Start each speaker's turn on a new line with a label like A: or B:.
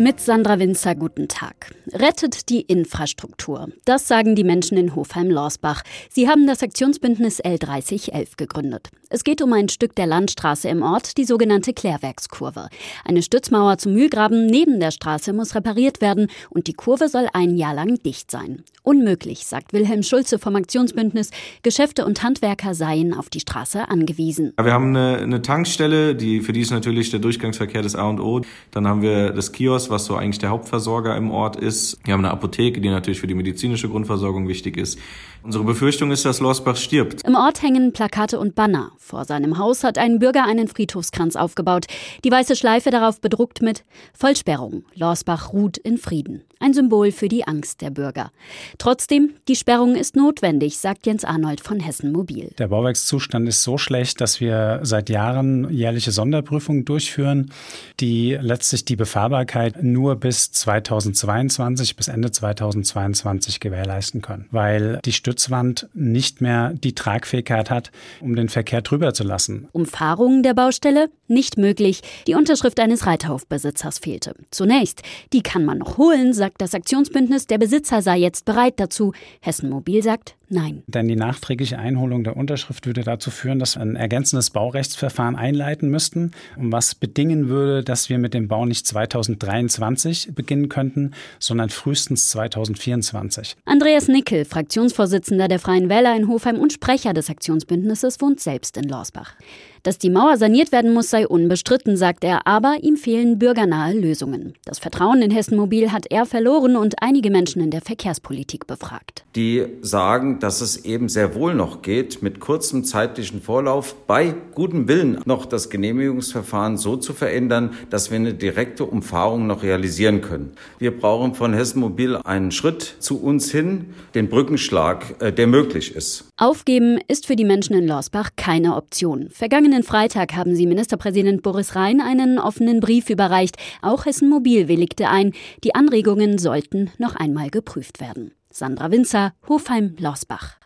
A: Mit Sandra Winzer, guten Tag. Rettet die Infrastruktur. Das sagen die Menschen in Hofheim-Lorsbach. Sie haben das Aktionsbündnis L3011 gegründet. Es geht um ein Stück der Landstraße im Ort, die sogenannte Klärwerkskurve. Eine Stützmauer zum Mühlgraben neben der Straße muss repariert werden und die Kurve soll ein Jahr lang dicht sein. Unmöglich, sagt Wilhelm Schulze vom Aktionsbündnis. Geschäfte und Handwerker seien auf die Straße angewiesen.
B: Wir haben eine, eine Tankstelle, die, für die ist natürlich der Durchgangsverkehr das A und O. Dann haben wir das Kiosk, was so eigentlich der Hauptversorger im Ort ist. Wir haben eine Apotheke, die natürlich für die medizinische Grundversorgung wichtig ist. Unsere Befürchtung ist, dass Lorsbach stirbt.
A: Im Ort hängen Plakate und Banner. Vor seinem Haus hat ein Bürger einen Friedhofskranz aufgebaut. Die weiße Schleife darauf bedruckt mit Vollsperrung. Lorsbach ruht in Frieden. Ein Symbol für die Angst der Bürger. Trotzdem, die Sperrung ist notwendig, sagt Jens Arnold von Hessen Mobil.
C: Der Bauwerkszustand ist so schlecht, dass wir seit Jahren jährliche Sonderprüfungen durchführen, die letztlich die Befahrbarkeit nur bis 2022, bis Ende 2022 gewährleisten können, weil die Stützwand nicht mehr die Tragfähigkeit hat, um den Verkehr drüber zu lassen.
A: Umfahrung der Baustelle? Nicht möglich. Die Unterschrift eines Reiterhofbesitzers fehlte. Zunächst, die kann man noch holen, sagt das Aktionsbündnis. Der Besitzer sei jetzt bereit dazu. Hessen Mobil sagt, Nein.
C: Denn die nachträgliche Einholung der Unterschrift würde dazu führen, dass wir ein ergänzendes Baurechtsverfahren einleiten müssten, was bedingen würde, dass wir mit dem Bau nicht 2023 beginnen könnten, sondern frühestens 2024.
A: Andreas Nickel, Fraktionsvorsitzender der Freien Wähler in Hofheim und Sprecher des Aktionsbündnisses, wohnt selbst in Lasberg. Dass die Mauer saniert werden muss, sei unbestritten, sagt er, aber ihm fehlen bürgernahe Lösungen. Das Vertrauen in Hessen Mobil hat er verloren und einige Menschen in der Verkehrspolitik befragt.
D: Die sagen, dass es eben sehr wohl noch geht, mit kurzem zeitlichen Vorlauf bei gutem Willen noch das Genehmigungsverfahren so zu verändern, dass wir eine direkte Umfahrung noch realisieren können. Wir brauchen von Hessen Mobil einen Schritt zu uns hin, den Brückenschlag, äh, der möglich ist.
A: Aufgeben ist für die Menschen in Lorsbach keine Option. Vergangenen Freitag haben sie Ministerpräsident Boris Rhein einen offenen Brief überreicht. Auch Hessen Mobil willigte ein. Die Anregungen sollten noch einmal geprüft werden. Sandra Winzer, Hofheim, Lorsbach.